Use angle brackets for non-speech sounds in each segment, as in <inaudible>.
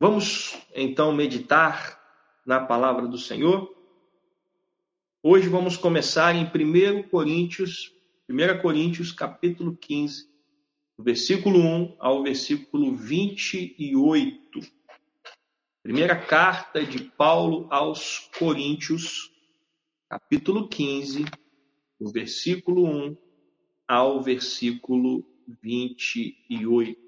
Vamos então meditar na palavra do Senhor. Hoje vamos começar em 1 Coríntios, 1 Coríntios capítulo 15, versículo 1 ao versículo 28. Primeira carta de Paulo aos Coríntios, capítulo 15, do versículo 1 ao versículo 28.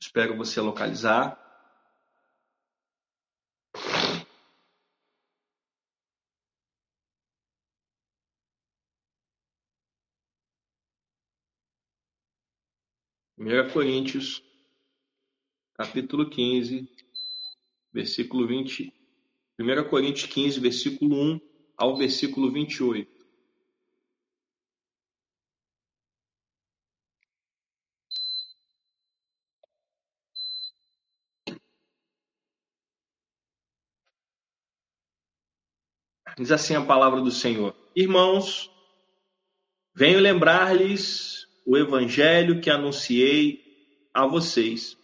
Espero você localizar. Primeira Coríntios, capítulo 15, versículo 20. 1 Coríntios 15, versículo 1 ao versículo 28. Diz assim a palavra do Senhor: Irmãos, venho lembrar-lhes o evangelho que anunciei a vocês,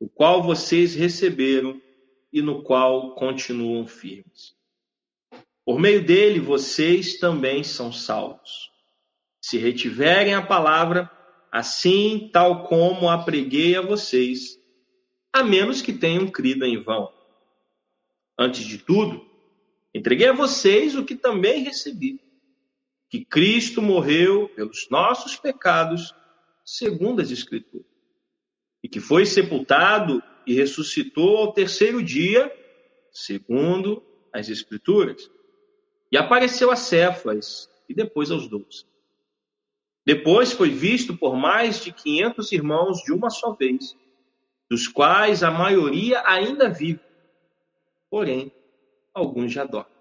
o qual vocês receberam e no qual continuam firmes. Por meio dele, vocês também são salvos. Se retiverem a palavra, assim tal como a preguei a vocês, a menos que tenham crido em vão. Antes de tudo, Entreguei a vocês o que também recebi: que Cristo morreu pelos nossos pecados, segundo as Escrituras, e que foi sepultado e ressuscitou ao terceiro dia, segundo as Escrituras, e apareceu a Cefas e depois aos doze. Depois foi visto por mais de quinhentos irmãos de uma só vez, dos quais a maioria ainda vive, porém alguns já dormem.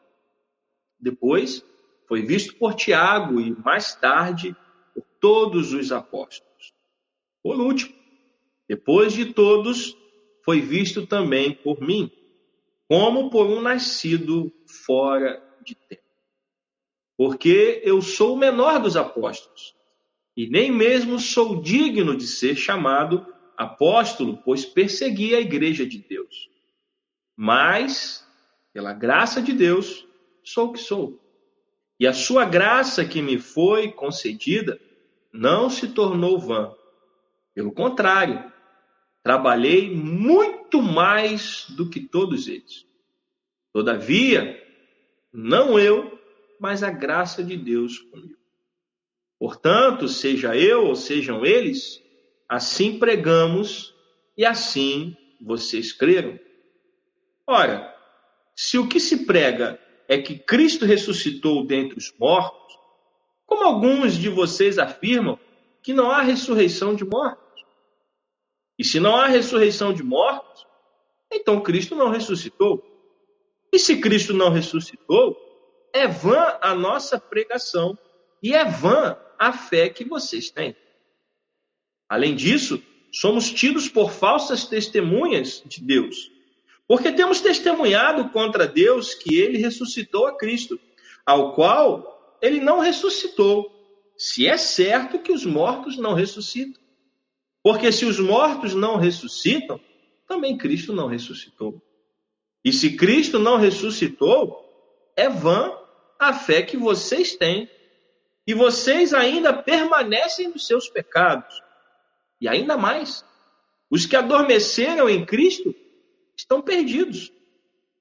Depois foi visto por Tiago e mais tarde por todos os apóstolos. Por último, depois de todos, foi visto também por mim, como por um nascido fora de tempo. Porque eu sou o menor dos apóstolos, e nem mesmo sou digno de ser chamado apóstolo, pois persegui a igreja de Deus. Mas pela graça de Deus, sou o que sou. E a sua graça que me foi concedida não se tornou vã. Pelo contrário, trabalhei muito mais do que todos eles. Todavia, não eu, mas a graça de Deus comigo. Portanto, seja eu ou sejam eles, assim pregamos e assim vocês creram. Ora, se o que se prega é que Cristo ressuscitou dentre os mortos, como alguns de vocês afirmam que não há ressurreição de mortos. E se não há ressurreição de mortos, então Cristo não ressuscitou. E se Cristo não ressuscitou, é vã a nossa pregação e é vã a fé que vocês têm. Além disso, somos tidos por falsas testemunhas de Deus porque temos testemunhado contra Deus que ele ressuscitou a Cristo, ao qual ele não ressuscitou, se é certo que os mortos não ressuscitam. Porque se os mortos não ressuscitam, também Cristo não ressuscitou. E se Cristo não ressuscitou, é vã a fé que vocês têm. E vocês ainda permanecem nos seus pecados. E ainda mais, os que adormeceram em Cristo estão perdidos.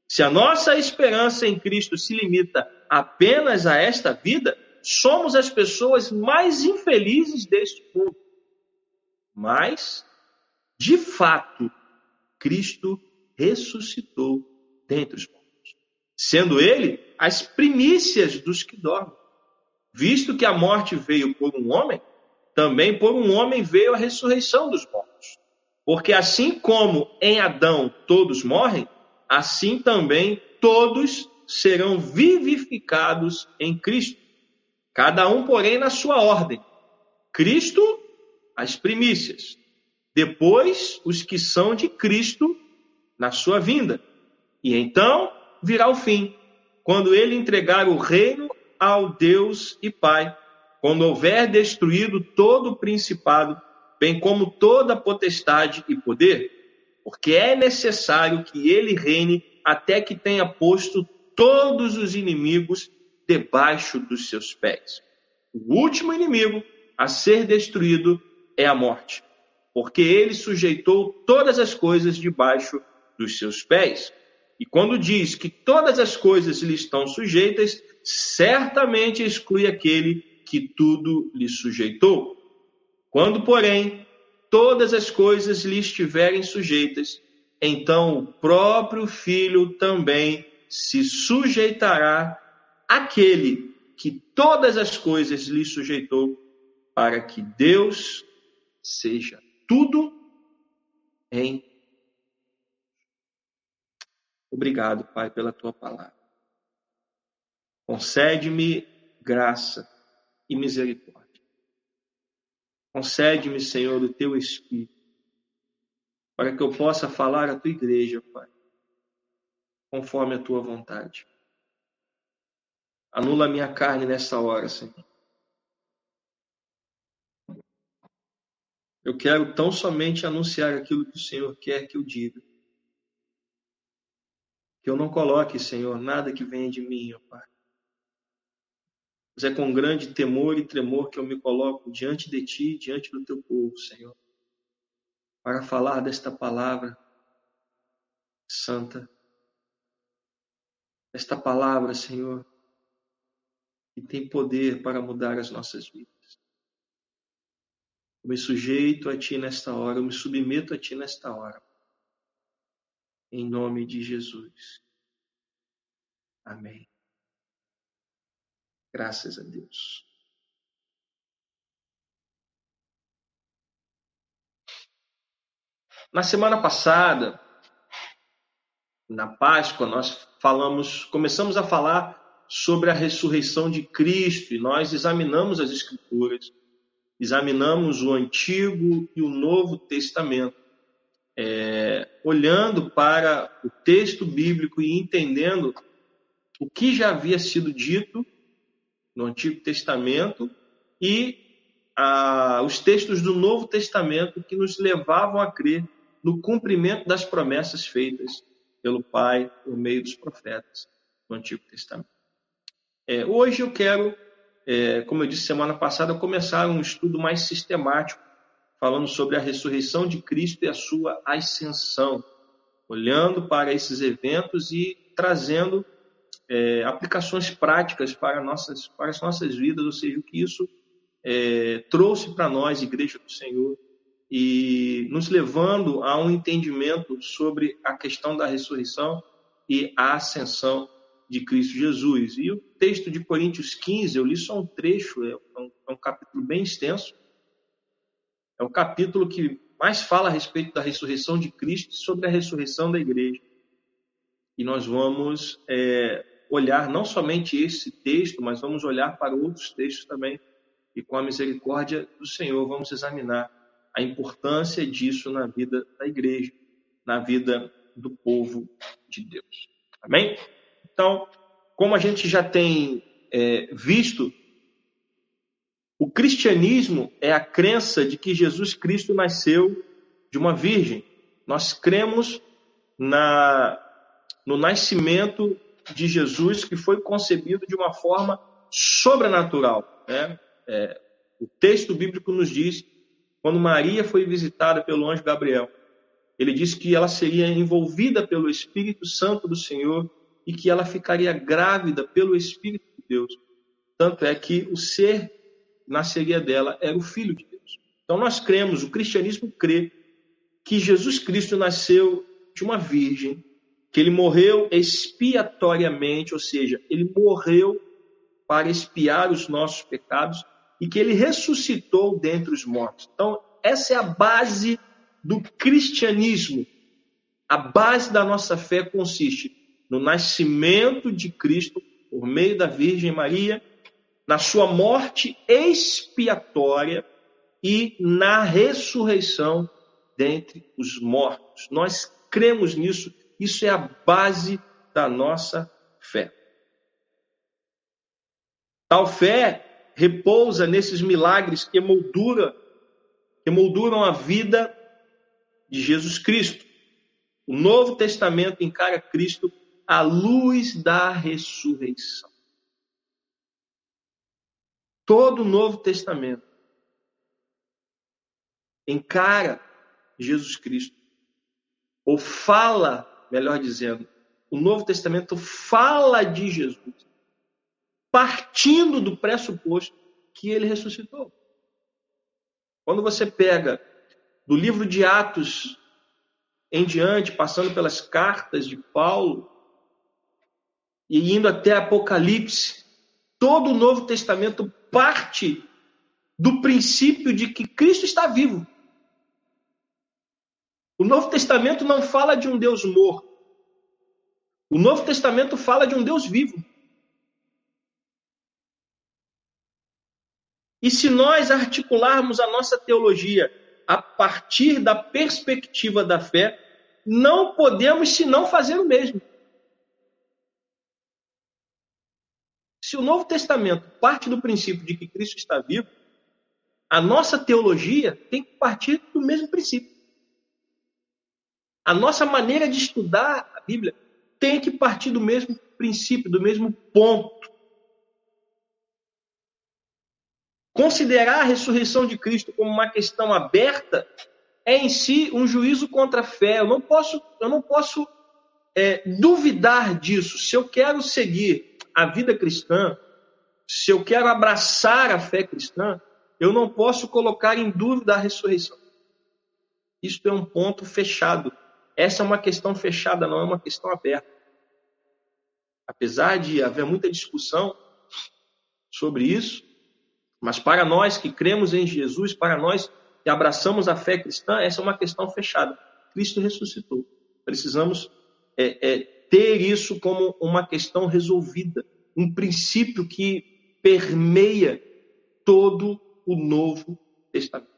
Se a nossa esperança em Cristo se limita apenas a esta vida, somos as pessoas mais infelizes deste mundo. Mas, de fato, Cristo ressuscitou dentre os mortos, sendo ele as primícias dos que dormem. Visto que a morte veio por um homem, também por um homem veio a ressurreição dos mortos. Porque assim como em Adão todos morrem, assim também todos serão vivificados em Cristo. Cada um, porém, na sua ordem. Cristo, as primícias. Depois, os que são de Cristo na sua vinda. E então virá o fim, quando ele entregar o reino ao Deus e Pai, quando houver destruído todo o principado, bem como toda potestade e poder, porque é necessário que ele reine até que tenha posto todos os inimigos debaixo dos seus pés. O último inimigo a ser destruído é a morte, porque ele sujeitou todas as coisas debaixo dos seus pés. E quando diz que todas as coisas lhe estão sujeitas, certamente exclui aquele que tudo lhe sujeitou. Quando, porém, todas as coisas lhe estiverem sujeitas, então o próprio Filho também se sujeitará àquele que todas as coisas lhe sujeitou, para que Deus seja tudo em. Obrigado, Pai, pela tua palavra. Concede-me graça e misericórdia. Concede-me, Senhor, o teu Espírito, para que eu possa falar à tua igreja, Pai, conforme a tua vontade. Anula a minha carne nessa hora, Senhor. Eu quero tão somente anunciar aquilo que o Senhor quer que eu diga. Que eu não coloque, Senhor, nada que venha de mim, ó Pai. Mas é com grande temor e tremor que eu me coloco diante de Ti, diante do Teu povo, Senhor, para falar desta palavra santa, esta palavra, Senhor, que tem poder para mudar as nossas vidas. Eu me sujeito a Ti nesta hora, eu me submeto a Ti nesta hora. Em nome de Jesus. Amém. Graças a Deus. Na semana passada, na Páscoa, nós falamos, começamos a falar sobre a ressurreição de Cristo e nós examinamos as Escrituras, examinamos o Antigo e o Novo Testamento, é, olhando para o texto bíblico e entendendo o que já havia sido dito no Antigo Testamento e ah, os textos do Novo Testamento que nos levavam a crer no cumprimento das promessas feitas pelo Pai por meio dos profetas do Antigo Testamento. É, hoje eu quero, é, como eu disse semana passada, começar um estudo mais sistemático, falando sobre a ressurreição de Cristo e a sua ascensão, olhando para esses eventos e trazendo é, aplicações práticas para, nossas, para as nossas vidas, ou seja, o que isso é, trouxe para nós, Igreja do Senhor, e nos levando a um entendimento sobre a questão da ressurreição e a ascensão de Cristo Jesus. E o texto de Coríntios 15, eu li só um trecho, é um, é um capítulo bem extenso, é o capítulo que mais fala a respeito da ressurreição de Cristo e sobre a ressurreição da igreja. E nós vamos é, olhar não somente esse texto, mas vamos olhar para outros textos também. E com a misericórdia do Senhor, vamos examinar a importância disso na vida da igreja, na vida do povo de Deus. Amém? Então, como a gente já tem é, visto, o cristianismo é a crença de que Jesus Cristo nasceu de uma virgem. Nós cremos na, no nascimento de Jesus que foi concebido de uma forma sobrenatural. Né? É, o texto bíblico nos diz, quando Maria foi visitada pelo anjo Gabriel, ele disse que ela seria envolvida pelo Espírito Santo do Senhor e que ela ficaria grávida pelo Espírito de Deus. Tanto é que o ser nasceria dela era o Filho de Deus. Então nós cremos, o cristianismo crê que Jesus Cristo nasceu de uma virgem que ele morreu expiatoriamente, ou seja, ele morreu para expiar os nossos pecados e que ele ressuscitou dentre os mortos. Então, essa é a base do cristianismo. A base da nossa fé consiste no nascimento de Cristo por meio da Virgem Maria, na sua morte expiatória e na ressurreição dentre os mortos. Nós cremos nisso isso é a base da nossa fé. Tal fé repousa nesses milagres que moldura, que molduram a vida de Jesus Cristo. O Novo Testamento encara Cristo à luz da ressurreição. Todo o Novo Testamento encara Jesus Cristo, ou fala, melhor dizendo, o Novo Testamento fala de Jesus, partindo do pressuposto que ele ressuscitou. Quando você pega do livro de Atos em diante, passando pelas cartas de Paulo e indo até Apocalipse, todo o Novo Testamento parte do princípio de que Cristo está vivo. O Novo Testamento não fala de um Deus morto. O Novo Testamento fala de um Deus vivo. E se nós articularmos a nossa teologia a partir da perspectiva da fé, não podemos senão fazer o mesmo. Se o Novo Testamento parte do princípio de que Cristo está vivo, a nossa teologia tem que partir do mesmo princípio. A nossa maneira de estudar a Bíblia tem que partir do mesmo princípio, do mesmo ponto. Considerar a ressurreição de Cristo como uma questão aberta é em si um juízo contra a fé. Eu não posso, eu não posso é, duvidar disso. Se eu quero seguir a vida cristã, se eu quero abraçar a fé cristã, eu não posso colocar em dúvida a ressurreição. Isto é um ponto fechado. Essa é uma questão fechada, não é uma questão aberta. Apesar de haver muita discussão sobre isso, mas para nós que cremos em Jesus, para nós que abraçamos a fé cristã, essa é uma questão fechada. Cristo ressuscitou. Precisamos é, é, ter isso como uma questão resolvida, um princípio que permeia todo o Novo Testamento.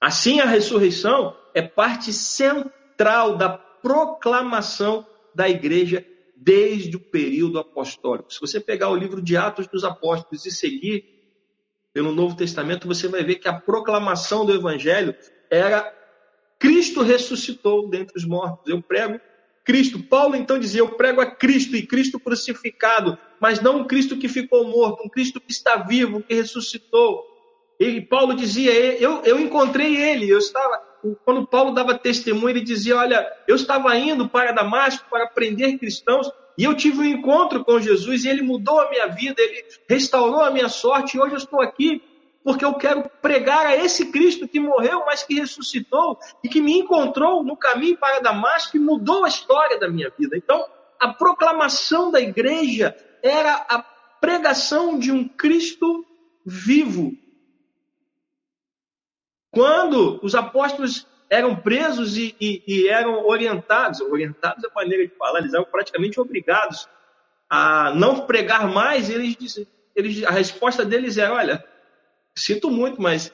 Assim, a ressurreição é parte central da proclamação da igreja desde o período apostólico. Se você pegar o livro de Atos dos Apóstolos e seguir pelo Novo Testamento, você vai ver que a proclamação do Evangelho era Cristo ressuscitou dentre os mortos. Eu prego Cristo. Paulo então dizia: Eu prego a Cristo e Cristo crucificado, mas não um Cristo que ficou morto, um Cristo que está vivo, que ressuscitou. Ele, Paulo dizia: eu, eu encontrei ele. Eu estava, quando Paulo dava testemunho, ele dizia: Olha, eu estava indo para Damasco para prender cristãos e eu tive um encontro com Jesus e ele mudou a minha vida, ele restaurou a minha sorte e hoje eu estou aqui porque eu quero pregar a esse Cristo que morreu, mas que ressuscitou e que me encontrou no caminho para Damasco e mudou a história da minha vida. Então, a proclamação da igreja era a pregação de um Cristo vivo, quando os apóstolos eram presos e, e, e, eram orientados, orientados é a maneira de falar, eles eram praticamente obrigados a não pregar mais, eles, eles a resposta deles era: olha, sinto muito, mas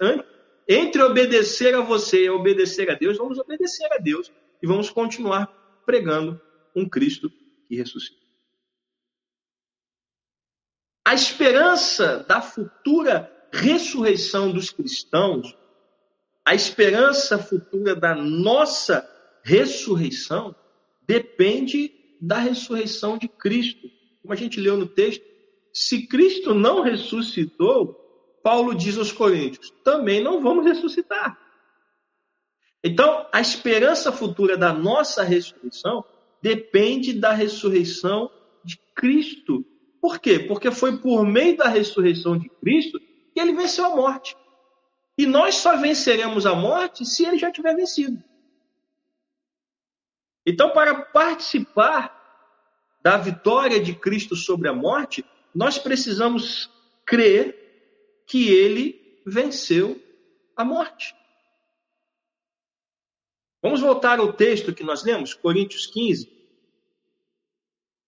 entre obedecer a você e obedecer a Deus, vamos obedecer a Deus e vamos continuar pregando um Cristo que ressuscita. A esperança da futura ressurreição dos cristãos a esperança futura da nossa ressurreição depende da ressurreição de Cristo. Como a gente leu no texto, se Cristo não ressuscitou, Paulo diz aos Coríntios, também não vamos ressuscitar. Então, a esperança futura da nossa ressurreição depende da ressurreição de Cristo. Por quê? Porque foi por meio da ressurreição de Cristo que ele venceu a morte. E nós só venceremos a morte se ele já tiver vencido. Então, para participar da vitória de Cristo sobre a morte, nós precisamos crer que ele venceu a morte. Vamos voltar ao texto que nós lemos, Coríntios 15,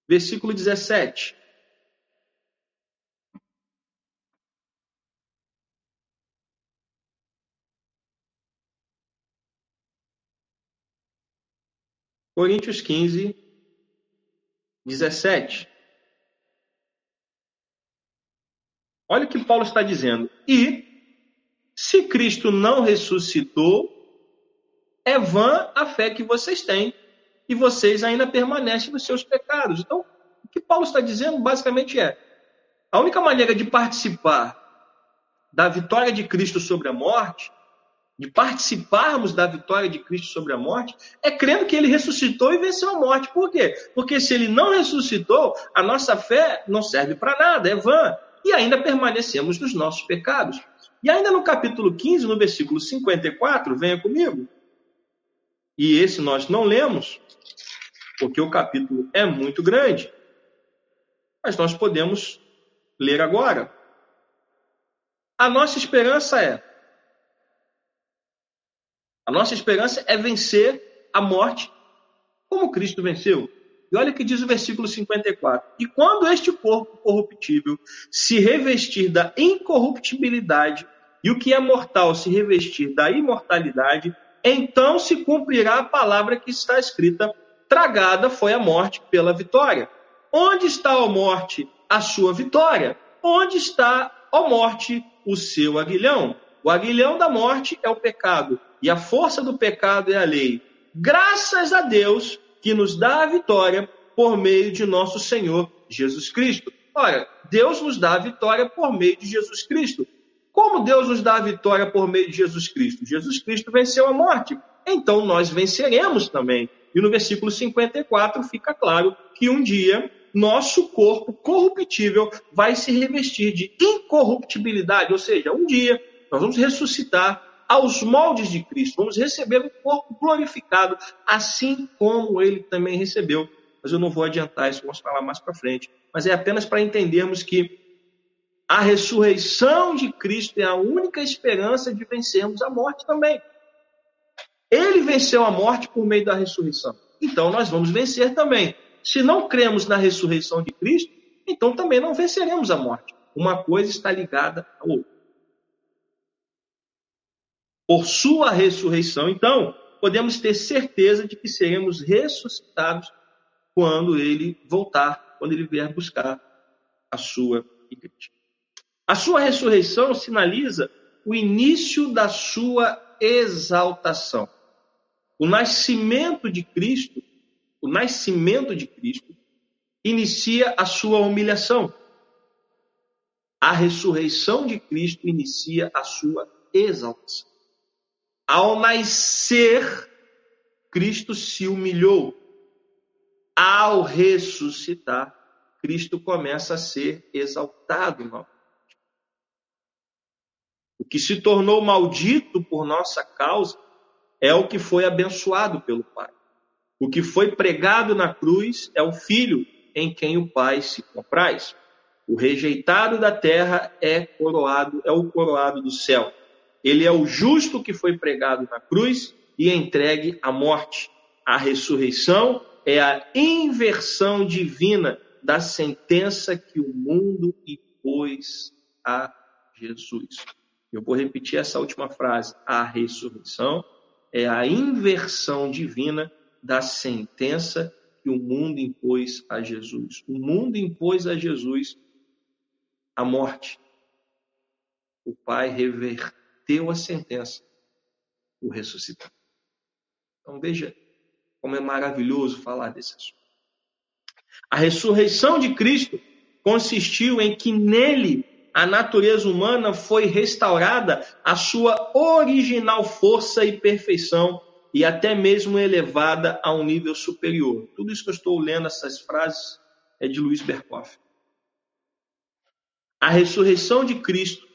versículo 17. Coríntios 15, 17. Olha o que Paulo está dizendo. E se Cristo não ressuscitou, é vã a fé que vocês têm e vocês ainda permanecem nos seus pecados. Então, o que Paulo está dizendo basicamente é: a única maneira de participar da vitória de Cristo sobre a morte, de participarmos da vitória de Cristo sobre a morte, é crendo que ele ressuscitou e venceu a morte. Por quê? Porque se ele não ressuscitou, a nossa fé não serve para nada, é vã. E ainda permanecemos nos nossos pecados. E ainda no capítulo 15, no versículo 54, venha comigo. E esse nós não lemos, porque o capítulo é muito grande. Mas nós podemos ler agora. A nossa esperança é a nossa esperança é vencer a morte como Cristo venceu. E olha o que diz o versículo 54. E quando este corpo corruptível se revestir da incorruptibilidade e o que é mortal se revestir da imortalidade, então se cumprirá a palavra que está escrita: tragada foi a morte pela vitória. Onde está a morte, a sua vitória? Onde está a morte, o seu aguilhão? O aguilhão da morte é o pecado, e a força do pecado é a lei. Graças a Deus que nos dá a vitória por meio de nosso Senhor Jesus Cristo. Ora, Deus nos dá a vitória por meio de Jesus Cristo. Como Deus nos dá a vitória por meio de Jesus Cristo? Jesus Cristo venceu a morte, então nós venceremos também. E no versículo 54 fica claro que um dia nosso corpo corruptível vai se revestir de incorruptibilidade, ou seja, um dia nós vamos ressuscitar aos moldes de Cristo, vamos receber um corpo glorificado, assim como ele também recebeu. Mas eu não vou adiantar isso, vamos falar mais para frente. Mas é apenas para entendermos que a ressurreição de Cristo é a única esperança de vencermos a morte também. Ele venceu a morte por meio da ressurreição. Então nós vamos vencer também. Se não cremos na ressurreição de Cristo, então também não venceremos a morte. Uma coisa está ligada à outra. Por sua ressurreição, então, podemos ter certeza de que seremos ressuscitados quando ele voltar, quando ele vier buscar a sua igreja. A sua ressurreição sinaliza o início da sua exaltação. O nascimento de Cristo, o nascimento de Cristo, inicia a sua humilhação. A ressurreição de Cristo inicia a sua exaltação. Ao nascer, Cristo se humilhou. Ao ressuscitar, Cristo começa a ser exaltado novamente. O que se tornou maldito por nossa causa é o que foi abençoado pelo Pai. O que foi pregado na cruz é o Filho em quem o Pai se compraz. O rejeitado da terra é coroado, é o coroado do céu. Ele é o justo que foi pregado na cruz e entregue à morte. A ressurreição é a inversão divina da sentença que o mundo impôs a Jesus. Eu vou repetir essa última frase. A ressurreição é a inversão divina da sentença que o mundo impôs a Jesus. O mundo impôs a Jesus a morte. O Pai reverteu a sentença, o ressuscitou. Então veja como é maravilhoso falar desse assunto. A ressurreição de Cristo consistiu em que nele a natureza humana foi restaurada à sua original força e perfeição e até mesmo elevada a um nível superior. Tudo isso que eu estou lendo, essas frases, é de Luiz Berkoff. A ressurreição de Cristo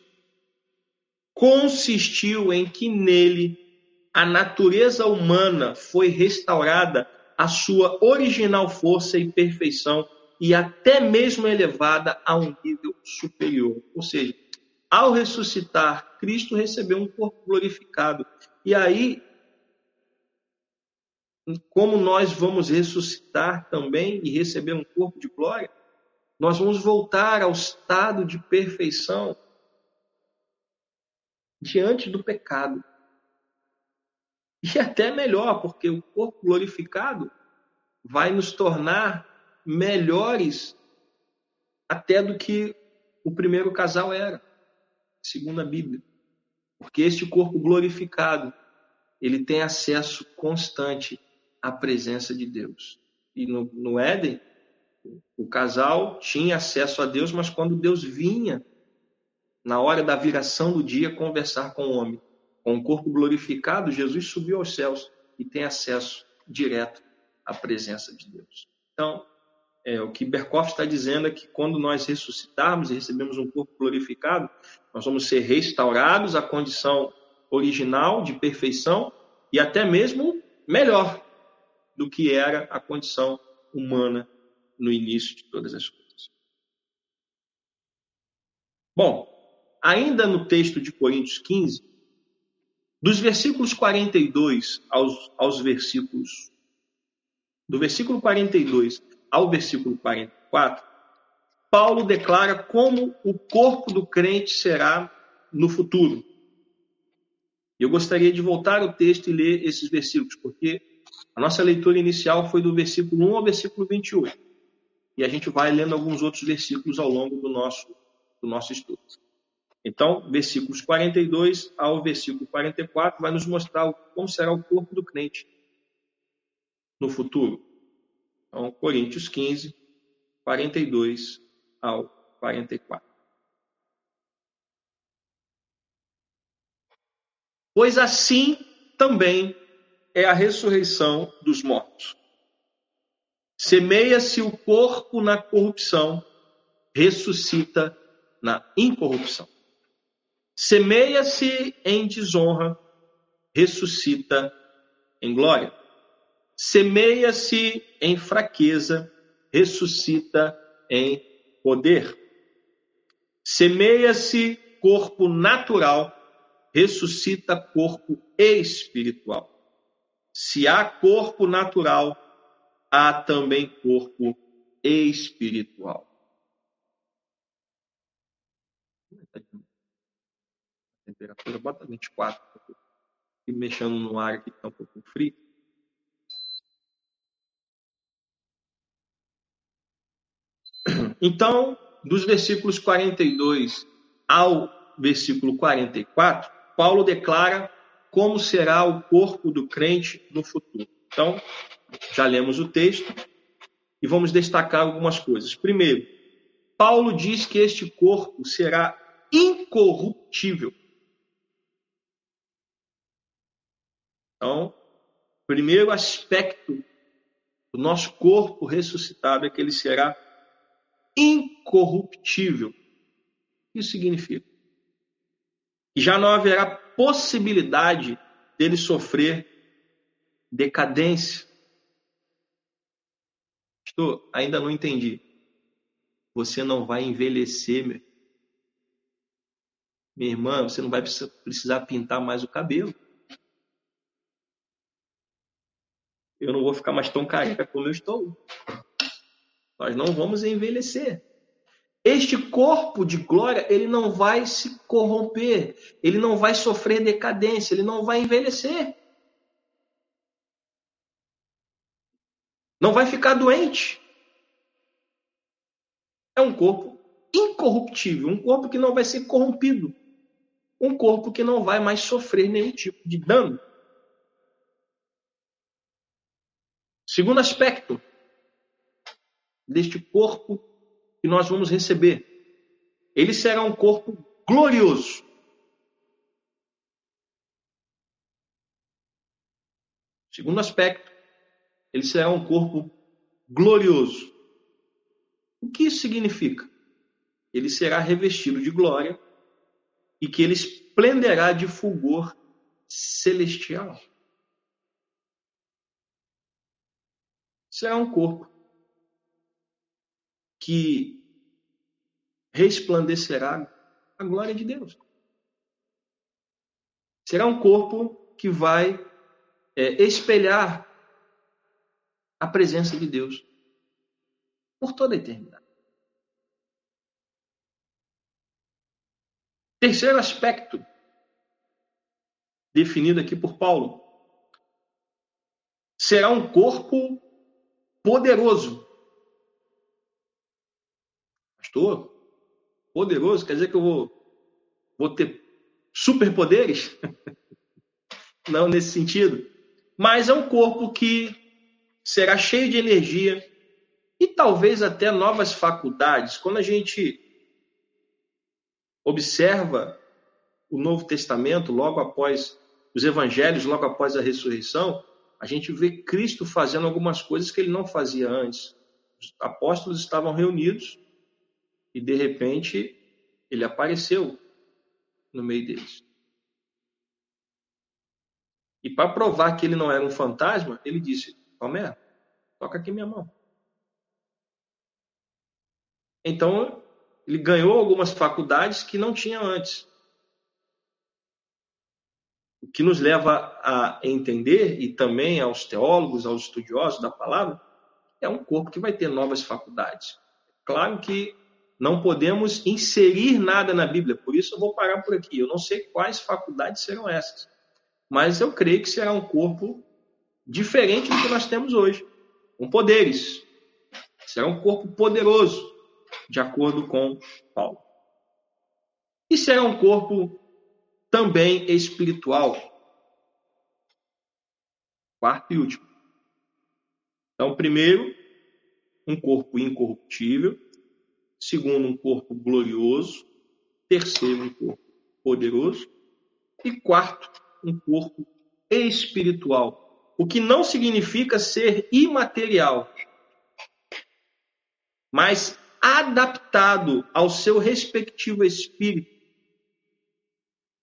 consistiu em que nele a natureza humana foi restaurada à sua original força e perfeição e até mesmo elevada a um nível superior. Ou seja, ao ressuscitar, Cristo recebeu um corpo glorificado. E aí, como nós vamos ressuscitar também e receber um corpo de glória, nós vamos voltar ao estado de perfeição diante do pecado. E até melhor, porque o corpo glorificado vai nos tornar melhores até do que o primeiro casal era, segundo a Bíblia. Porque este corpo glorificado, ele tem acesso constante à presença de Deus. E no, no Éden, o casal tinha acesso a Deus, mas quando Deus vinha, na hora da viração do dia, conversar com o homem, com o corpo glorificado, Jesus subiu aos céus e tem acesso direto à presença de Deus. Então, é, o que Berkoff está dizendo é que quando nós ressuscitarmos e recebemos um corpo glorificado, nós vamos ser restaurados à condição original de perfeição e até mesmo melhor do que era a condição humana no início de todas as coisas. Bom, ainda no texto de Coríntios 15, dos versículos 42 aos, aos versículos. Do versículo 42 ao versículo 44, Paulo declara como o corpo do crente será no futuro. Eu gostaria de voltar ao texto e ler esses versículos, porque a nossa leitura inicial foi do versículo 1 ao versículo 28 e a gente vai lendo alguns outros versículos ao longo do nosso, do nosso estudo. Então, versículos 42 ao versículo 44 vai nos mostrar como será o corpo do crente no futuro. Então, Coríntios 15, 42 ao 44. Pois assim também é a ressurreição dos mortos. Semeia-se o corpo na corrupção, ressuscita na incorrupção. Semeia-se em desonra, ressuscita em glória. Semeia-se em fraqueza, ressuscita em poder. Semeia-se corpo natural, ressuscita corpo espiritual. Se há corpo natural, há também corpo espiritual. Temperatura, bota 24. E mexendo no ar aqui, está um pouco frio. <clears throat> Então, dos versículos 42 ao versículo 44, Paulo declara como será o corpo do crente no futuro. Então, já lemos o texto e vamos destacar algumas coisas. Primeiro, Paulo diz que este corpo será incorruptível. Então, primeiro aspecto do nosso corpo ressuscitado é que ele será incorruptível. Isso significa que já não haverá possibilidade dele sofrer decadência, Pastor, ainda não entendi. Você não vai envelhecer, meu. Minha irmã, você não vai precisar pintar mais o cabelo. Eu não vou ficar mais tão careca como eu estou. Nós não vamos envelhecer. Este corpo de glória, ele não vai se corromper, ele não vai sofrer decadência, ele não vai envelhecer. Não vai ficar doente. É um corpo incorruptível, um corpo que não vai ser corrompido, um corpo que não vai mais sofrer nenhum tipo de dano. Segundo aspecto deste corpo que nós vamos receber, ele será um corpo glorioso. Segundo aspecto, ele será um corpo glorioso. O que isso significa? Ele será revestido de glória e que ele esplenderá de fulgor celestial. Será um corpo que resplandecerá a glória de Deus. Será um corpo que vai é, espelhar a presença de Deus por toda a eternidade. Terceiro aspecto definido aqui por Paulo será um corpo poderoso. Pastor, Poderoso quer dizer que eu vou, vou ter superpoderes? <laughs> Não nesse sentido. Mas é um corpo que será cheio de energia e talvez até novas faculdades. Quando a gente observa o Novo Testamento, logo após os evangelhos, logo após a ressurreição, a gente vê Cristo fazendo algumas coisas que ele não fazia antes. Os apóstolos estavam reunidos e de repente ele apareceu no meio deles. E para provar que ele não era um fantasma, ele disse: Palmé, toca aqui minha mão. Então, ele ganhou algumas faculdades que não tinha antes. O que nos leva a entender, e também aos teólogos, aos estudiosos da palavra, é um corpo que vai ter novas faculdades. Claro que não podemos inserir nada na Bíblia, por isso eu vou parar por aqui. Eu não sei quais faculdades serão essas, mas eu creio que será um corpo diferente do que nós temos hoje, com poderes. Será um corpo poderoso, de acordo com Paulo. E será um corpo também espiritual. Quarto e último. Então, primeiro, um corpo incorruptível. Segundo, um corpo glorioso. Terceiro, um corpo poderoso. E quarto, um corpo espiritual. O que não significa ser imaterial, mas adaptado ao seu respectivo espírito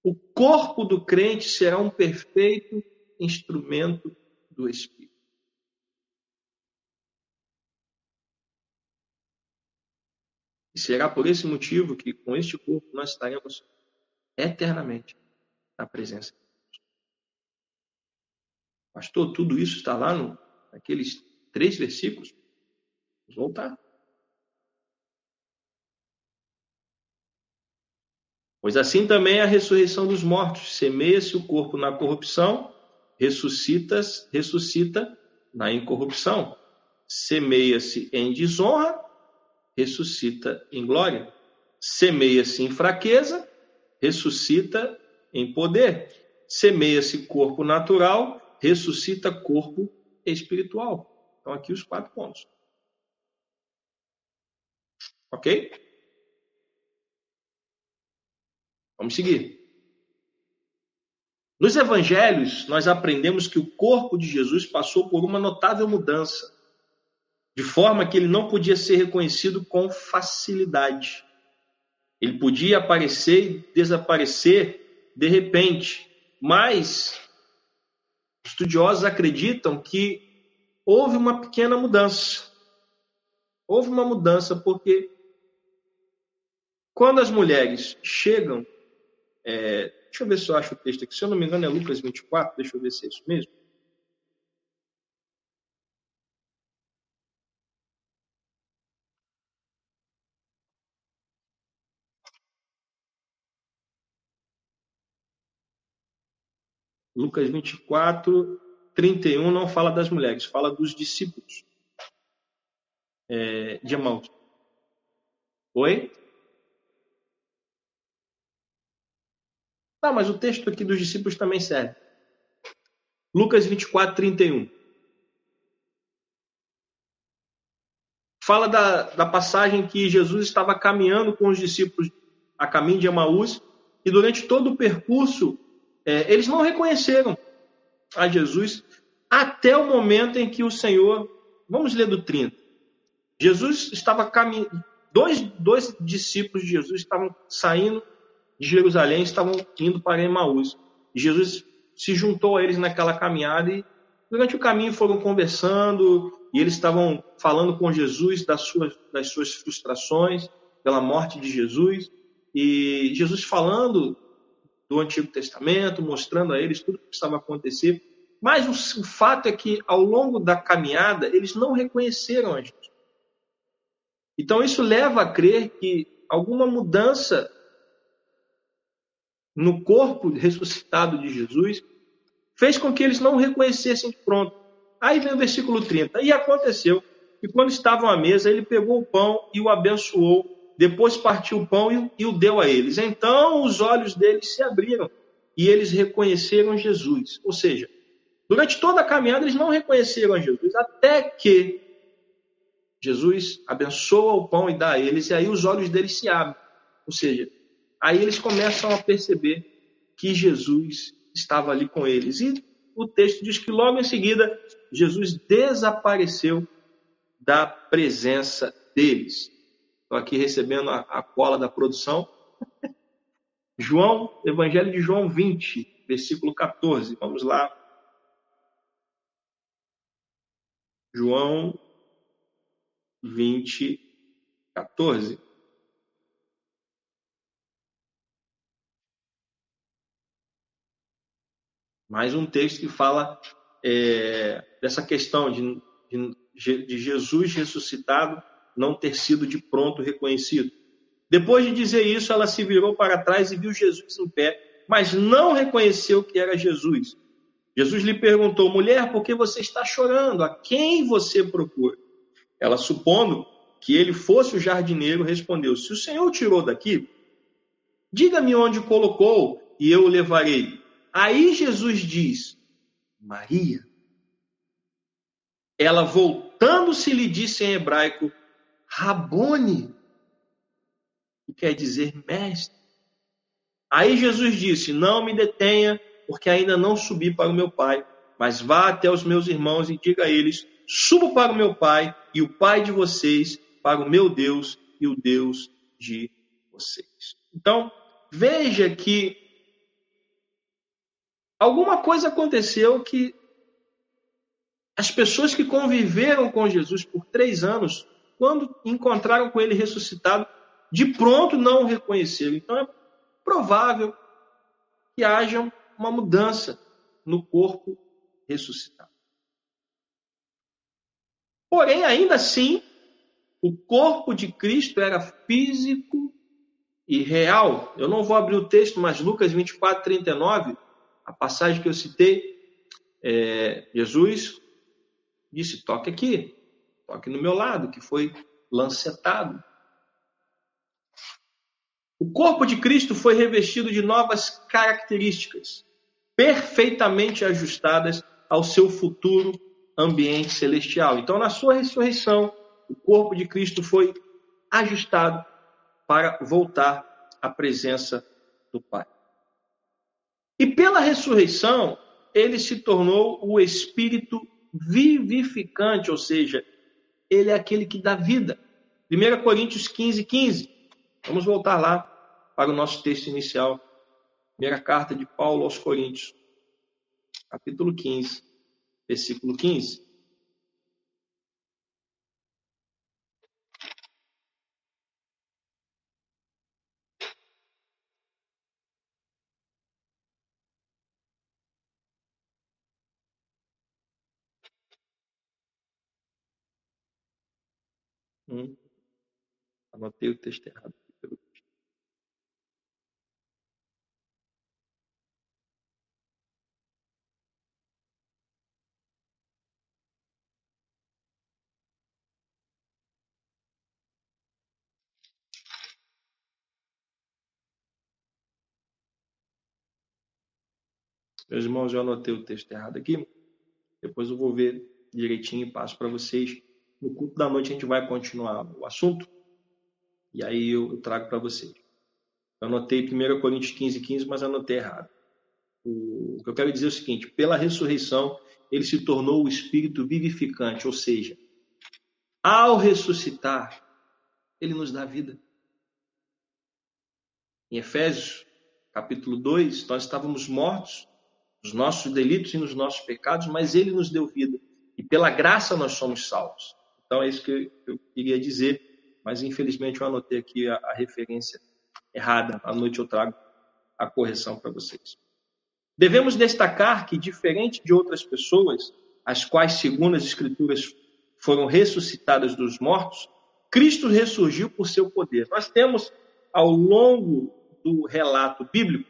o corpo do crente será um perfeito instrumento do Espírito. E será por esse motivo que com este corpo nós estaremos eternamente na presença de Deus. Pastor, tudo isso está lá no, naqueles três versículos? Vamos voltar. Pois assim também é a ressurreição dos mortos. Semeia-se o corpo na corrupção, ressuscita, ressuscita na incorrupção. Semeia-se em desonra, ressuscita em glória. Semeia-se em fraqueza, ressuscita em poder. Semeia-se corpo natural, ressuscita corpo espiritual. Então, aqui os quatro pontos. Ok? Vamos seguir. Nos evangelhos, nós aprendemos que o corpo de Jesus passou por uma notável mudança, de forma que ele não podia ser reconhecido com facilidade. Ele podia aparecer e desaparecer de repente, mas estudiosos acreditam que houve uma pequena mudança. Houve uma mudança porque quando as mulheres chegam é, deixa eu ver se eu acho o texto aqui. Se eu não me engano, é Lucas 24. Deixa eu ver se é isso mesmo. Lucas 24, 31 não fala das mulheres, fala dos discípulos é, de Amaús. Oi? Tá, mas o texto aqui dos discípulos também serve. Lucas 24, 31. Fala da, da passagem que Jesus estava caminhando com os discípulos a caminho de Emaús e durante todo o percurso é, eles não reconheceram a Jesus até o momento em que o Senhor. Vamos ler do 30. Jesus estava caminhando. Dois, dois discípulos de Jesus estavam saindo de Jerusalém estavam indo para Emaús. Jesus se juntou a eles naquela caminhada e durante o caminho foram conversando e eles estavam falando com Jesus das suas, das suas frustrações pela morte de Jesus e Jesus falando do Antigo Testamento, mostrando a eles tudo o que estava acontecendo. Mas o, o fato é que ao longo da caminhada eles não reconheceram a Jesus. Então isso leva a crer que alguma mudança no corpo ressuscitado de Jesus, fez com que eles não reconhecessem de pronto. Aí vem o versículo 30. E aconteceu que quando estavam à mesa, ele pegou o pão e o abençoou depois partiu o pão e, o deu a eles. Então os olhos deles se abriram e eles reconheceram Jesus. Ou seja, durante toda a caminhada eles não reconheceram Jesus, até que Jesus abençoa o pão e dá a eles, e aí os olhos deles se abrem. Ou seja, aí eles começam a perceber que Jesus estava ali com eles. E o texto diz que logo em seguida Jesus desapareceu da presença deles. Estou aqui recebendo a, a cola da produção. João, Evangelho de João 20, versículo 14. Vamos lá. João 20, 14. Mais um texto que fala é, dessa questão de, de, de Jesus ressuscitado não ter sido de pronto reconhecido. Depois de dizer isso, ela se virou para trás e viu Jesus em pé, mas não reconheceu que era Jesus. Jesus lhe perguntou: Mulher, por que você está chorando? A quem você procura? Ela, supondo que ele fosse o jardineiro, respondeu: Se o Senhor tirou daqui, diga-me onde colocou e eu o levarei. Aí Jesus diz: Maria. Ela, voltando-se, lhe disse em hebraico: Rabone, que quer dizer mestre. Aí Jesus disse: Não me detenha, porque ainda não subi para o meu pai, mas vá até os meus irmãos e diga a eles: Subo para o meu pai e o pai de vocês, para o meu Deus e o Deus de vocês. Então, veja que alguma coisa aconteceu que as pessoas que conviveram com Jesus por três anos, quando encontraram com ele ressuscitado, de pronto não o reconheceram. Então é provável que haja uma mudança no corpo ressuscitado. Porém, ainda assim, o corpo de Cristo era físico e real. Eu não vou abrir o texto, mas Lucas 24, 39 a passagem que eu citei, é, Jesus disse: toque aqui, toque no meu lado, que foi lancetado. O corpo de Cristo foi revestido de novas características, perfeitamente ajustadas ao seu futuro ambiente celestial. Então, na sua ressurreição, o corpo de Cristo foi ajustado para voltar à presença do Pai. E pela ressurreição, ele se tornou o espírito vivificante, ou seja, ele é aquele que dá vida. 1 Coríntios 15, 15. Vamos voltar lá para o nosso texto inicial. Primeira carta de Paulo aos Coríntios, capítulo 15, versículo 15. Hum. Anotei o texto errado. Meus irmãos, eu anotei o texto errado aqui. Depois eu vou ver direitinho e passo para vocês. No culto da noite a gente vai continuar o assunto e aí eu, trago para vocês. Eu anotei 1 Coríntios 15, 15, mas anotei errado. O, o que eu quero dizer é o seguinte: pela ressurreição, ele se tornou o espírito vivificante, ou seja, ao ressuscitar, ele nos dá vida. Em Efésios, capítulo 2, nós estávamos mortos nos nossos delitos e nos nossos pecados, mas ele nos deu vida. E pela graça nós somos salvos. Então é isso que eu queria dizer, mas infelizmente eu anotei aqui a, a referência errada. À noite eu trago a correção para vocês. Devemos destacar que, diferente de outras pessoas, as quais, segundo as Escrituras, foram ressuscitadas dos mortos, Cristo ressurgiu por seu poder. Nós temos, ao longo do relato bíblico,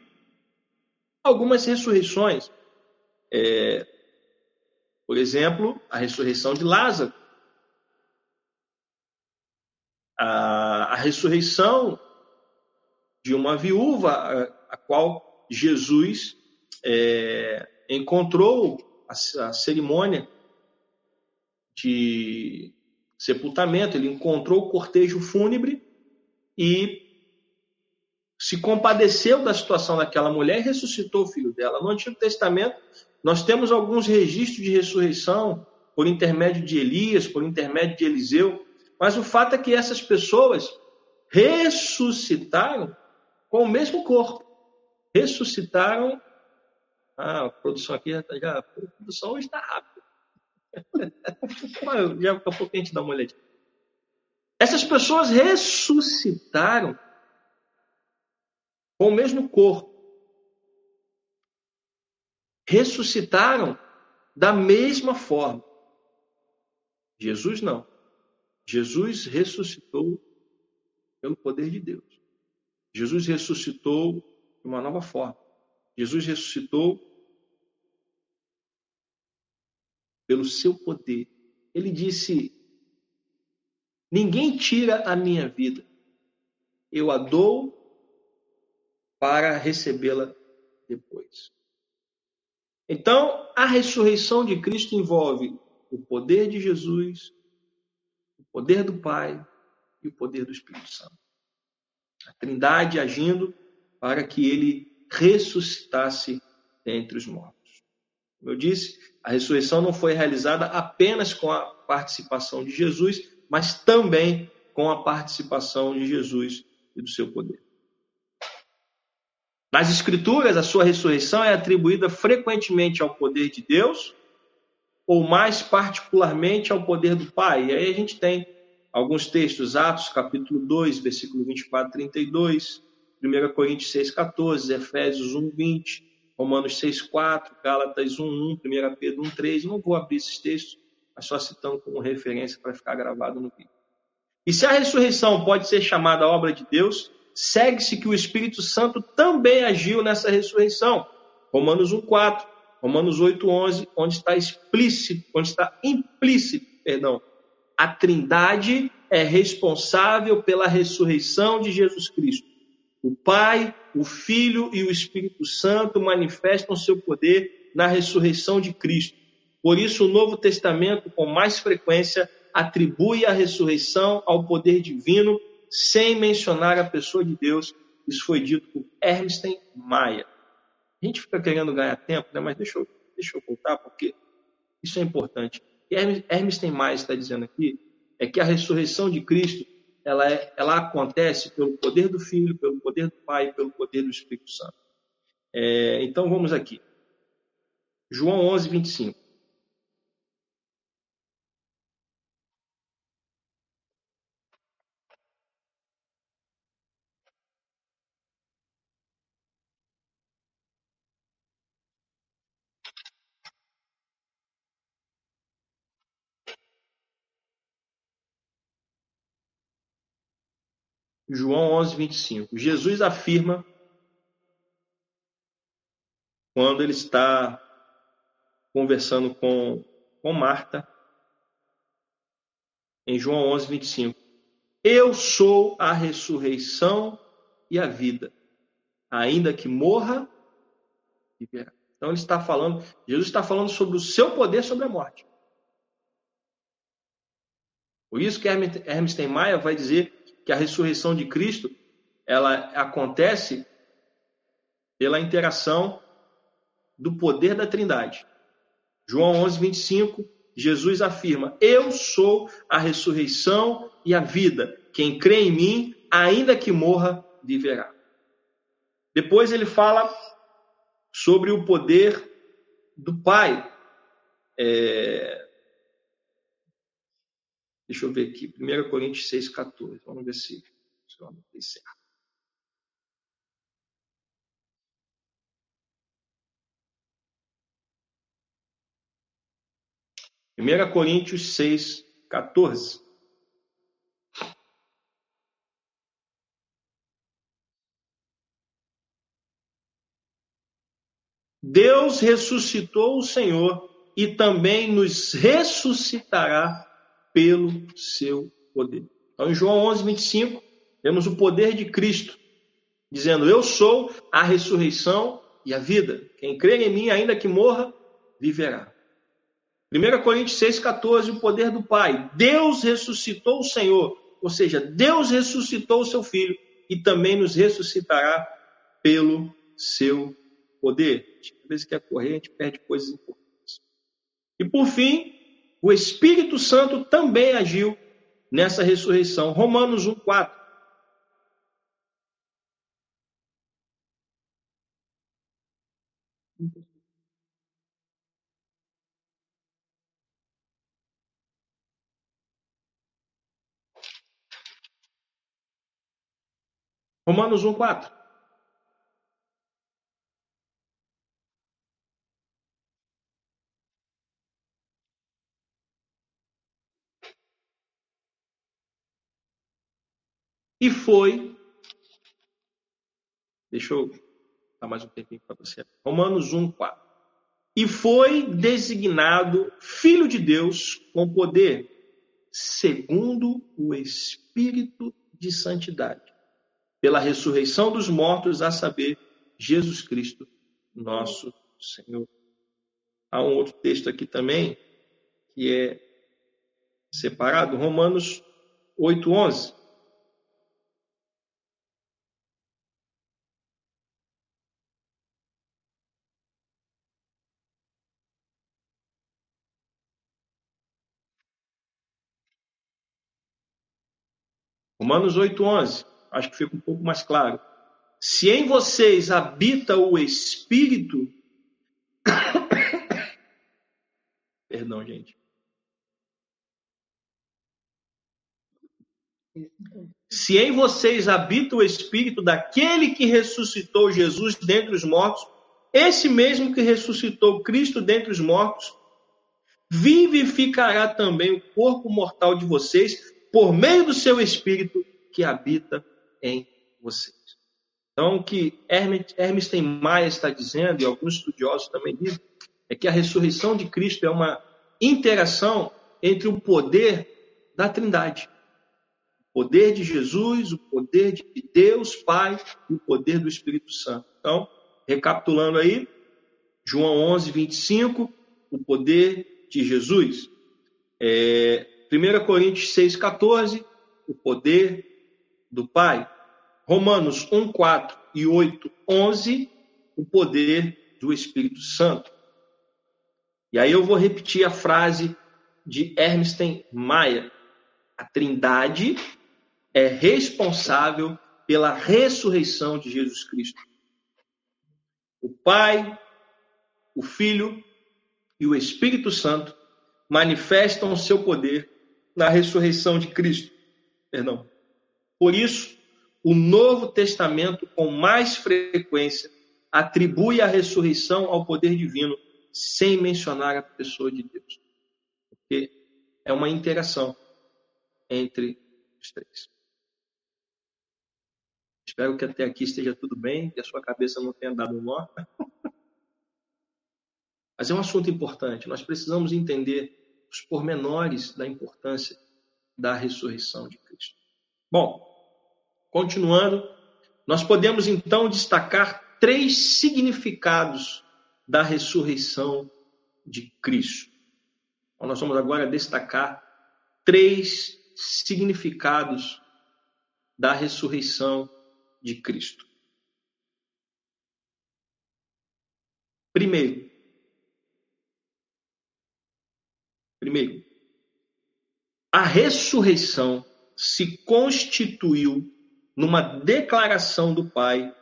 algumas ressurreições. É, por exemplo, a ressurreição de Lázaro. A, a ressurreição de uma viúva, a, a qual Jesus é, encontrou a, a cerimônia de sepultamento, ele encontrou o cortejo fúnebre e se compadeceu da situação daquela mulher e ressuscitou o filho dela. No Antigo Testamento, nós temos alguns registros de ressurreição por intermédio de Elias, por intermédio de Eliseu, mas o fato é que essas pessoas ressuscitaram com o mesmo corpo. Ressuscitaram. Ah, a produção aqui já, tá, já a produção hoje está rápida. <laughs> já daqui a pouco a gente dá uma olhadinha. Essas pessoas ressuscitaram com o mesmo corpo. Ressuscitaram da mesma forma. Jesus não. Jesus ressuscitou pelo poder de Deus. Jesus ressuscitou de uma nova forma. Jesus ressuscitou pelo seu poder. Ele disse: Ninguém tira a minha vida. Eu a dou para recebê-la depois. Então, a ressurreição de Cristo envolve o poder de Jesus, poder do Pai e o poder do Espírito Santo. A Trindade agindo para que ele ressuscitasse entre os mortos. Como eu disse, a ressurreição não foi realizada apenas com a participação de Jesus, mas também com a participação de Jesus e do seu poder. Nas Escrituras, a sua ressurreição é atribuída frequentemente ao poder de Deus, ou mais particularmente ao poder do Pai. E aí a gente tem alguns textos, Atos capítulo 2, versículo 24 32, 1 Coríntios 6, 14, Efésios 1, 20, Romanos 6, 4, Gálatas 1, 1, 1 Pedro 1, 3. Não vou abrir esses textos, mas só citando como referência para ficar gravado no vídeo. E se a ressurreição pode ser chamada obra de Deus, segue-se que o Espírito Santo também agiu nessa ressurreição. Romanos 1:4, Romanos 8:11, onde está explícito, onde está implícito, perdão, a Trindade é responsável pela ressurreição de Jesus Cristo. O Pai, o Filho e o Espírito Santo manifestam seu poder na ressurreição de Cristo. Por isso, o Novo Testamento, com mais frequência, atribui a ressurreição ao poder divino sem mencionar a pessoa de Deus. Isso foi dito por Ernest Maia. A gente fica querendo ganhar tempo, né? mas deixa eu, deixa eu voltar, porque isso é importante. E Hermes Maia está dizendo aqui é que a ressurreição de Cristo ela, é, ela acontece pelo poder do Filho, pelo poder do Pai, pelo poder do Espírito Santo. É, então vamos aqui. João 11, 25. João 11, 25. Jesus afirma, quando ele está conversando com, com Marta, em João 11, 25: Eu sou a ressurreição e a vida. Ainda que morra, viverá. Então ele está falando, Jesus está falando sobre o seu poder sobre a morte. Por isso que Hermes Maia vai dizer que a ressurreição de Cristo ela acontece pela interação do poder da Trindade. João 11, 25, Jesus afirma: Eu sou a ressurreição e a vida. Quem crê em mim, ainda que morra, viverá. Depois ele fala sobre o poder do Pai. É... Deixa eu ver aqui, 1 Coríntios 6,14. Vamos ver se, se eu anotei certo. Primeira Coríntios 6, 14. Deus ressuscitou o Senhor e também nos ressuscitará pelo seu poder. Então, em João 11, 25, temos o poder de Cristo, dizendo: Eu sou a ressurreição e a vida. Quem crê em mim, ainda que morra, viverá. 1 Coríntios 6,14, o poder do Pai. Deus ressuscitou o Senhor, ou seja, Deus ressuscitou o seu Filho e também nos ressuscitará pelo seu poder. Às vezes quer correr, a gente perde coisas importantes. E por fim, o Espírito Santo também agiu nessa ressurreição. Romanos 1,4. Romanos 1, 4. E foi. Deixa eu dar mais um tempinho para você. Romanos 1, 4. E foi designado Filho de Deus com poder, segundo o Espírito de Santidade pela ressurreição dos mortos, a saber, Jesus Cristo, nosso Senhor. Há um outro texto aqui também, que é separado, Romanos 8:11. Romanos 8:11 acho que fica um pouco mais claro. Se em vocês habita o Espírito. <coughs> Perdão, gente. Se em vocês habita o Espírito daquele que ressuscitou Jesus dentre os mortos, esse mesmo que ressuscitou Cristo dentre os mortos, vivificará também o corpo mortal de vocês por meio do seu Espírito que habita em vocês. Então, o que Hermes tem Maia está dizendo, e alguns estudiosos também dizem, é que a ressurreição de Cristo é uma interação entre o poder da Trindade. O poder de Jesus, o poder de Deus Pai e o poder do Espírito Santo. Então, recapitulando aí, João 11, 25, o poder de Jesus. É, 1 Coríntios 6, 14, o poder do Pai. Romanos 1, 4 e 8, 11, o poder do Espírito Santo. E aí eu vou repetir a frase de Ernst Maia. A Trindade é responsável pela ressurreição de Jesus Cristo. O Pai, o Filho e o Espírito Santo manifestam o seu poder na ressurreição de Cristo. Perdão. Por isso, o Novo Testamento, com mais frequência, atribui a ressurreição ao poder divino, sem mencionar a pessoa de Deus. Porque é uma interação entre os três. Espero que até aqui esteja tudo bem, que a sua cabeça não tenha dado um nó. <laughs> Mas é um assunto importante. Nós precisamos entender os pormenores da importância da ressurreição de Cristo. Bom, continuando, nós podemos então destacar três significados da ressurreição de Cristo. Então, nós vamos agora destacar três significados da ressurreição de Cristo. Primeiro, primeiro, a ressurreição se constituiu numa declaração do Pai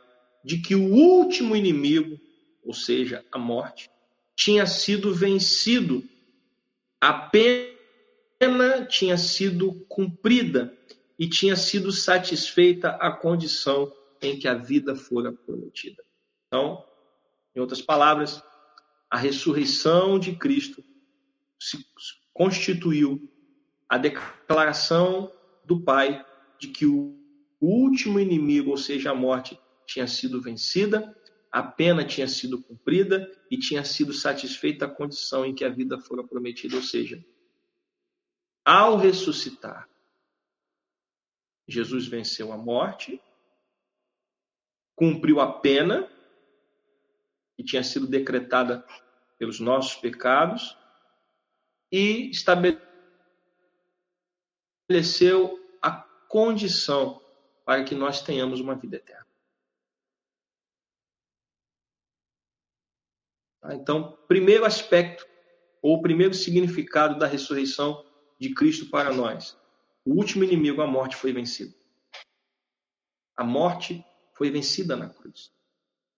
de que o último inimigo, ou seja, a morte, tinha sido vencido, a pena tinha sido cumprida e tinha sido satisfeita a condição em que a vida fora prometida. Então, em outras palavras, a ressurreição de Cristo se constituiu a declaração do Pai de que o último inimigo, ou seja, a morte, tinha sido vencida, a pena tinha sido cumprida e tinha sido satisfeita a condição em que a vida fora prometida, ou seja, ao ressuscitar, Jesus venceu a morte, cumpriu a pena que tinha sido decretada pelos nossos pecados e estabeleceu a condição para que nós tenhamos uma vida eterna. Tá? Então, primeiro aspecto, ou primeiro significado da ressurreição de Cristo para nós. O último inimigo, a morte, foi vencido. A morte foi vencida na cruz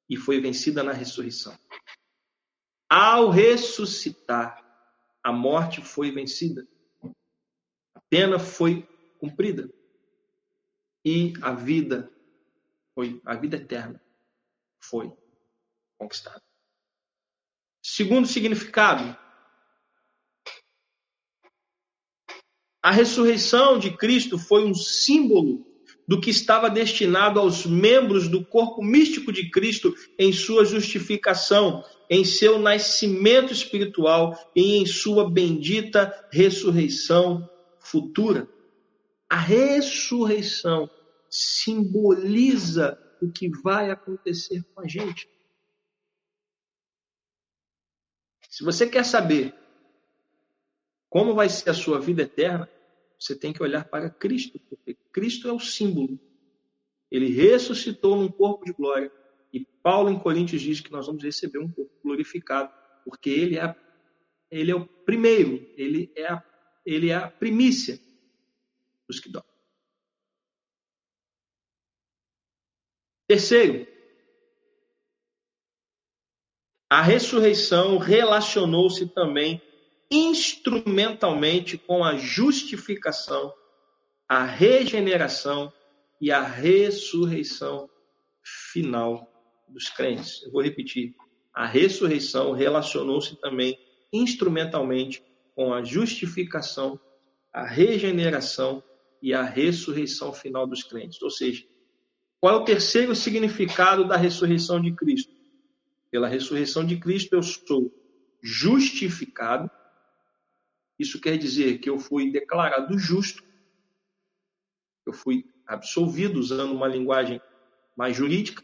e foi vencida na ressurreição. Ao ressuscitar, a morte foi vencida, a pena foi cumprida e a vida foi a vida eterna foi conquistada. Segundo significado, a ressurreição de Cristo foi um símbolo do que estava destinado aos membros do corpo místico de Cristo em sua justificação, em seu nascimento espiritual e em sua bendita ressurreição futura. A ressurreição simboliza o que vai acontecer com a gente. Se você quer saber como vai ser a sua vida eterna, você tem que olhar para Cristo, porque Cristo é o símbolo. Ele ressuscitou num corpo de glória. E Paulo em Coríntios diz que nós vamos receber um corpo glorificado, porque ele é, ele é o primeiro, ele é a, ele é a primícia dos que dormem. Terceiro, a ressurreição relacionou-se também instrumentalmente com a justificação, a regeneração e a ressurreição final dos crentes. Eu vou repetir. A ressurreição relacionou-se também instrumentalmente com a justificação, a regeneração e a ressurreição final dos crentes. Ou seja, qual é o terceiro significado da ressurreição de Cristo? Pela ressurreição de Cristo eu sou justificado. Isso quer dizer que eu fui declarado justo. Eu fui absolvido, usando uma linguagem mais jurídica.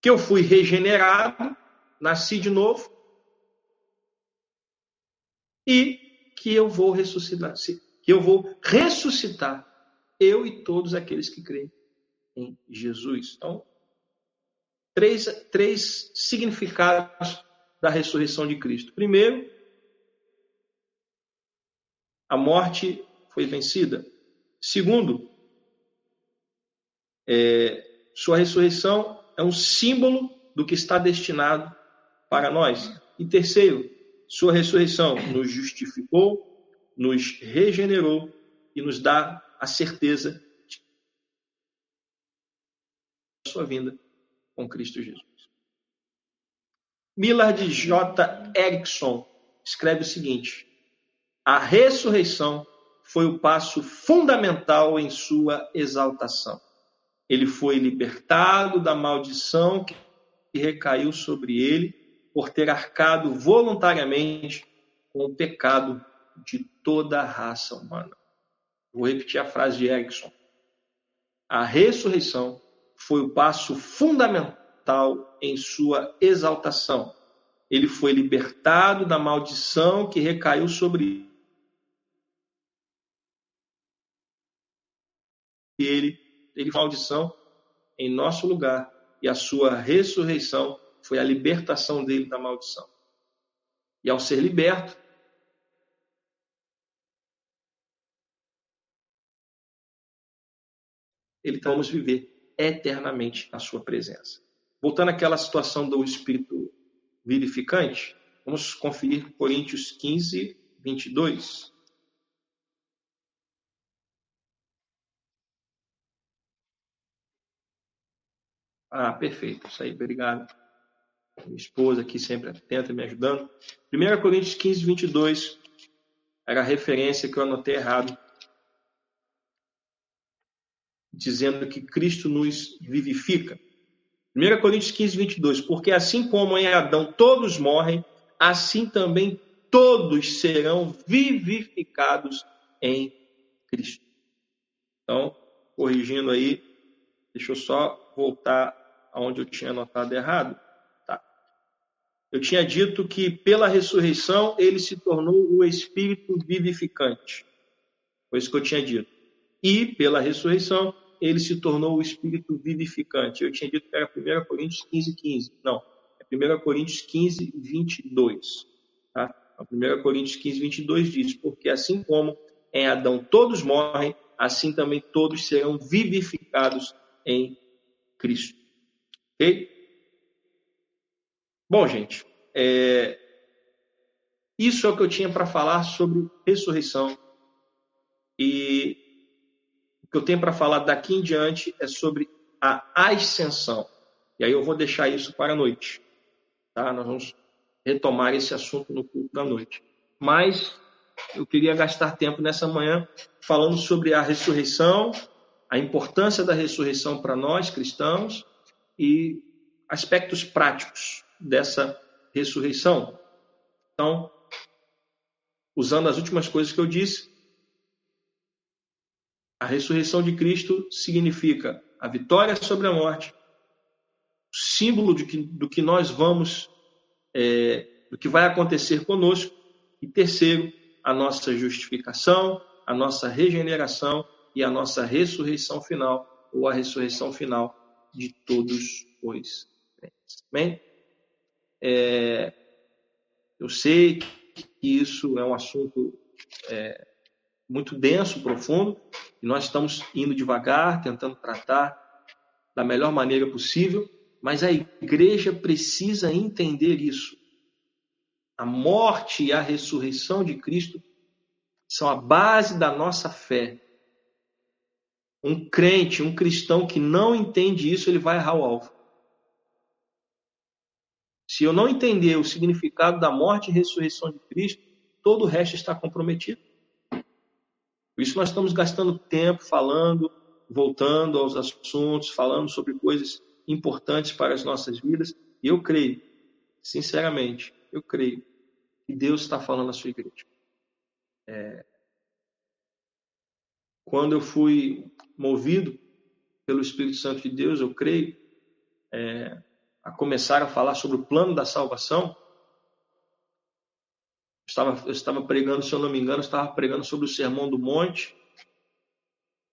Que eu fui regenerado, nasci de novo. E que eu vou ressuscitar, que eu vou ressuscitar eu e todos aqueles que creem em Jesus. Então, três, três significados da ressurreição de Cristo. Primeiro, a morte foi vencida. Segundo, é, sua ressurreição é um símbolo do que está destinado para nós. E terceiro, sua ressurreição nos justificou, nos regenerou e nos dá a certeza de sua vinda com Cristo Jesus. Millard J. Erickson escreve o seguinte: a ressurreição foi o passo fundamental em sua exaltação. Ele foi libertado da maldição que recaiu sobre ele por ter arcado voluntariamente com o pecado de toda a raça humana. Vou repetir a frase de Erickson. A ressurreição foi o passo fundamental em sua exaltação. Ele foi libertado da maldição que recaiu sobre ele. Foi maldição em nosso lugar e a sua ressurreição foi a libertação dele da maldição. E ao ser liberto, ele vamos viver eternamente na sua presença. Voltando àquela situação do espírito vivificante, vamos conferir Coríntios 15, 22. Ah, perfeito. Isso aí, obrigado. Minha esposa aqui sempre atenta, me ajudando. 1 Coríntios 15, 22 era a referência que eu anotei errado dizendo que Cristo nos vivifica. 1 Coríntios 15, 22. Porque assim como em Adão todos morrem, assim também todos serão vivificados em Cristo. Então, corrigindo aí, deixa eu só voltar aonde eu tinha anotado errado. Tá. Eu tinha dito que pela ressurreição ele se tornou o Espírito vivificante. Foi isso que eu tinha dito. E pela ressurreição ele se tornou o Espírito vivificante. Eu tinha dito que era 1 Coríntios 15, 15. Não, é 1 Coríntios 15, 22. Tá? 1 Coríntios 15, 22 diz: Porque assim como em Adão todos morrem, assim também todos serão vivificados em Cristo. Ok? Bom, gente, é... isso é o que eu tinha para falar sobre ressurreição. E o que eu tenho para falar daqui em diante é sobre a ascensão. E aí eu vou deixar isso para a noite. Tá? Nós vamos retomar esse assunto no culto da noite. Mas eu queria gastar tempo nessa manhã falando sobre a ressurreição, a importância da ressurreição para nós cristãos e aspectos práticos dessa ressurreição. Então, usando as últimas coisas que eu disse, a ressurreição de Cristo significa a vitória sobre a morte, símbolo de que, do que nós vamos, é, do que vai acontecer conosco, e terceiro, a nossa justificação, a nossa regeneração e a nossa ressurreição final, ou a ressurreição final de todos os crentes. Amém? É, eu sei que isso é um assunto é, muito denso, profundo, e nós estamos indo devagar, tentando tratar da melhor maneira possível, mas a igreja precisa entender isso. A morte e a ressurreição de Cristo são a base da nossa fé. Um crente, um cristão que não entende isso, ele vai errar o alvo. Se eu não entender o significado da morte e ressurreição de Cristo, todo o resto está comprometido. Por isso nós estamos gastando tempo falando, voltando aos assuntos, falando sobre coisas importantes para as nossas vidas. E eu creio, sinceramente, eu creio que Deus está falando à sua igreja. É... Quando eu fui movido pelo Espírito Santo de Deus, eu creio, é... a começar a falar sobre o plano da salvação, eu estava, eu estava pregando, se eu não me engano, eu estava pregando sobre o Sermão do Monte,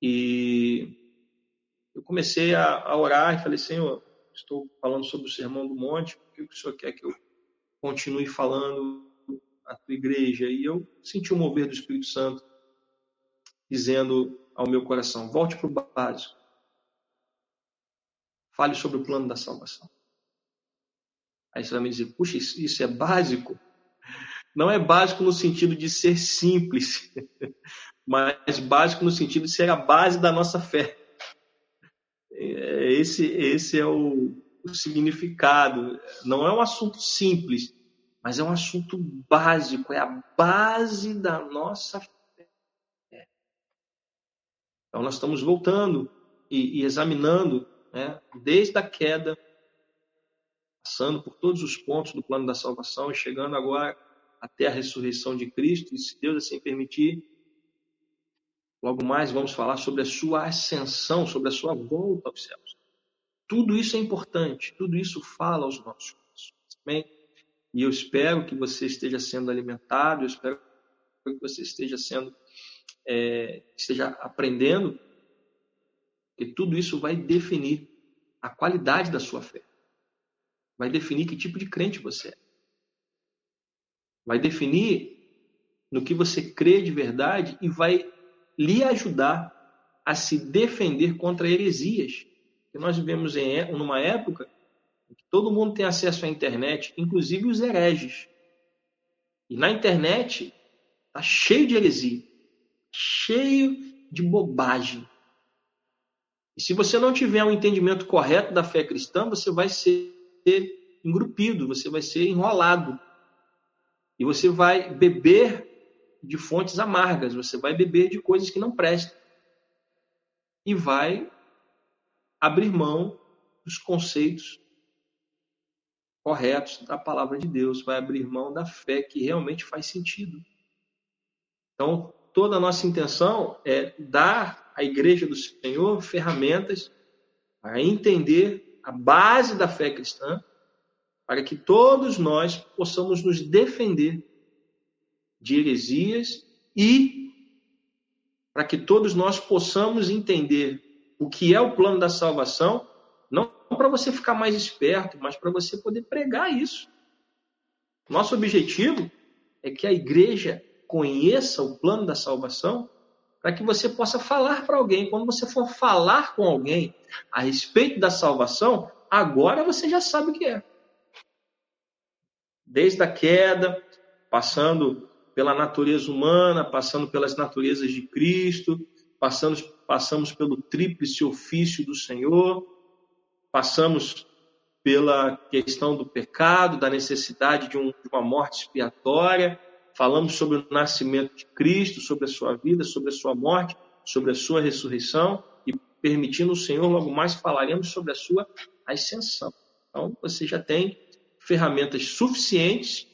e eu comecei a, a orar e falei, Senhor, estou falando sobre o Sermão do Monte, o que o Senhor quer que eu continue falando à tua igreja? E eu senti o mover do Espírito Santo dizendo ao meu coração: volte para o básico. Fale sobre o plano da salvação. Aí você vai me dizer: puxa, isso é básico? Não é básico no sentido de ser simples, <laughs> mas básico no sentido de ser a base da nossa fé. É, esse, esse é o, o significado. Não é um assunto simples, mas é um assunto básico, é a base da nossa. Então, nós estamos voltando e, e examinando, né, desde a queda, passando por todos os pontos do plano da salvação e chegando agora até a ressurreição de Cristo, e se Deus assim permitir, logo mais vamos falar sobre a sua ascensão, sobre a sua volta aos céus. Tudo isso é importante, tudo isso fala aos nossos corações. Amém? E eu espero que você esteja sendo alimentado, eu espero que você esteja sendo, é, esteja aprendendo, que tudo isso vai definir a qualidade da sua fé. Vai definir que tipo de crente você é. Vai definir no que você crê de verdade e vai lhe ajudar a se defender contra heresias. Que nós vivemos em é, numa época Todo mundo tem acesso à internet, inclusive os hereges. E na internet está cheio de heresia, cheio de bobagem. E se você não tiver um entendimento correto da fé cristã, você vai ser engrupido, você vai ser enrolado. E você vai beber de fontes amargas, você vai beber de coisas que não prestam. E vai abrir mão dos conceitos corretos da palavra de Deus, vai abrir mão da fé que realmente faz sentido. Então, toda a nossa intenção é dar à igreja do Senhor ferramentas para entender a base da fé cristã, para que todos nós possamos nos defender de heresias e para que todos nós possamos entender o que é o plano da salvação, não para você ficar mais esperto, mas para você poder pregar isso. Nosso objetivo é que a igreja conheça o plano da salvação para que você possa falar para alguém. Quando você for falar com alguém a respeito da salvação, agora você já sabe o que é. Desde a queda, passando pela natureza humana, passando pelas naturezas de Cristo, passamos, passamos pelo tríplice ofício do Senhor, passamos pela questão do pecado, da necessidade de, um, de uma morte expiatória, falamos sobre o nascimento de Cristo, sobre a sua vida, sobre a sua morte, sobre a sua ressurreição e permitindo o Senhor, logo mais falaremos sobre a sua ascensão. Então, você já tem ferramentas suficientes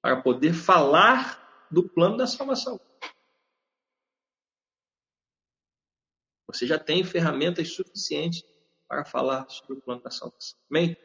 para poder falar do plano da salvação. Você já tem ferramentas suficientes para falar sobre o plano da salvação. Amém?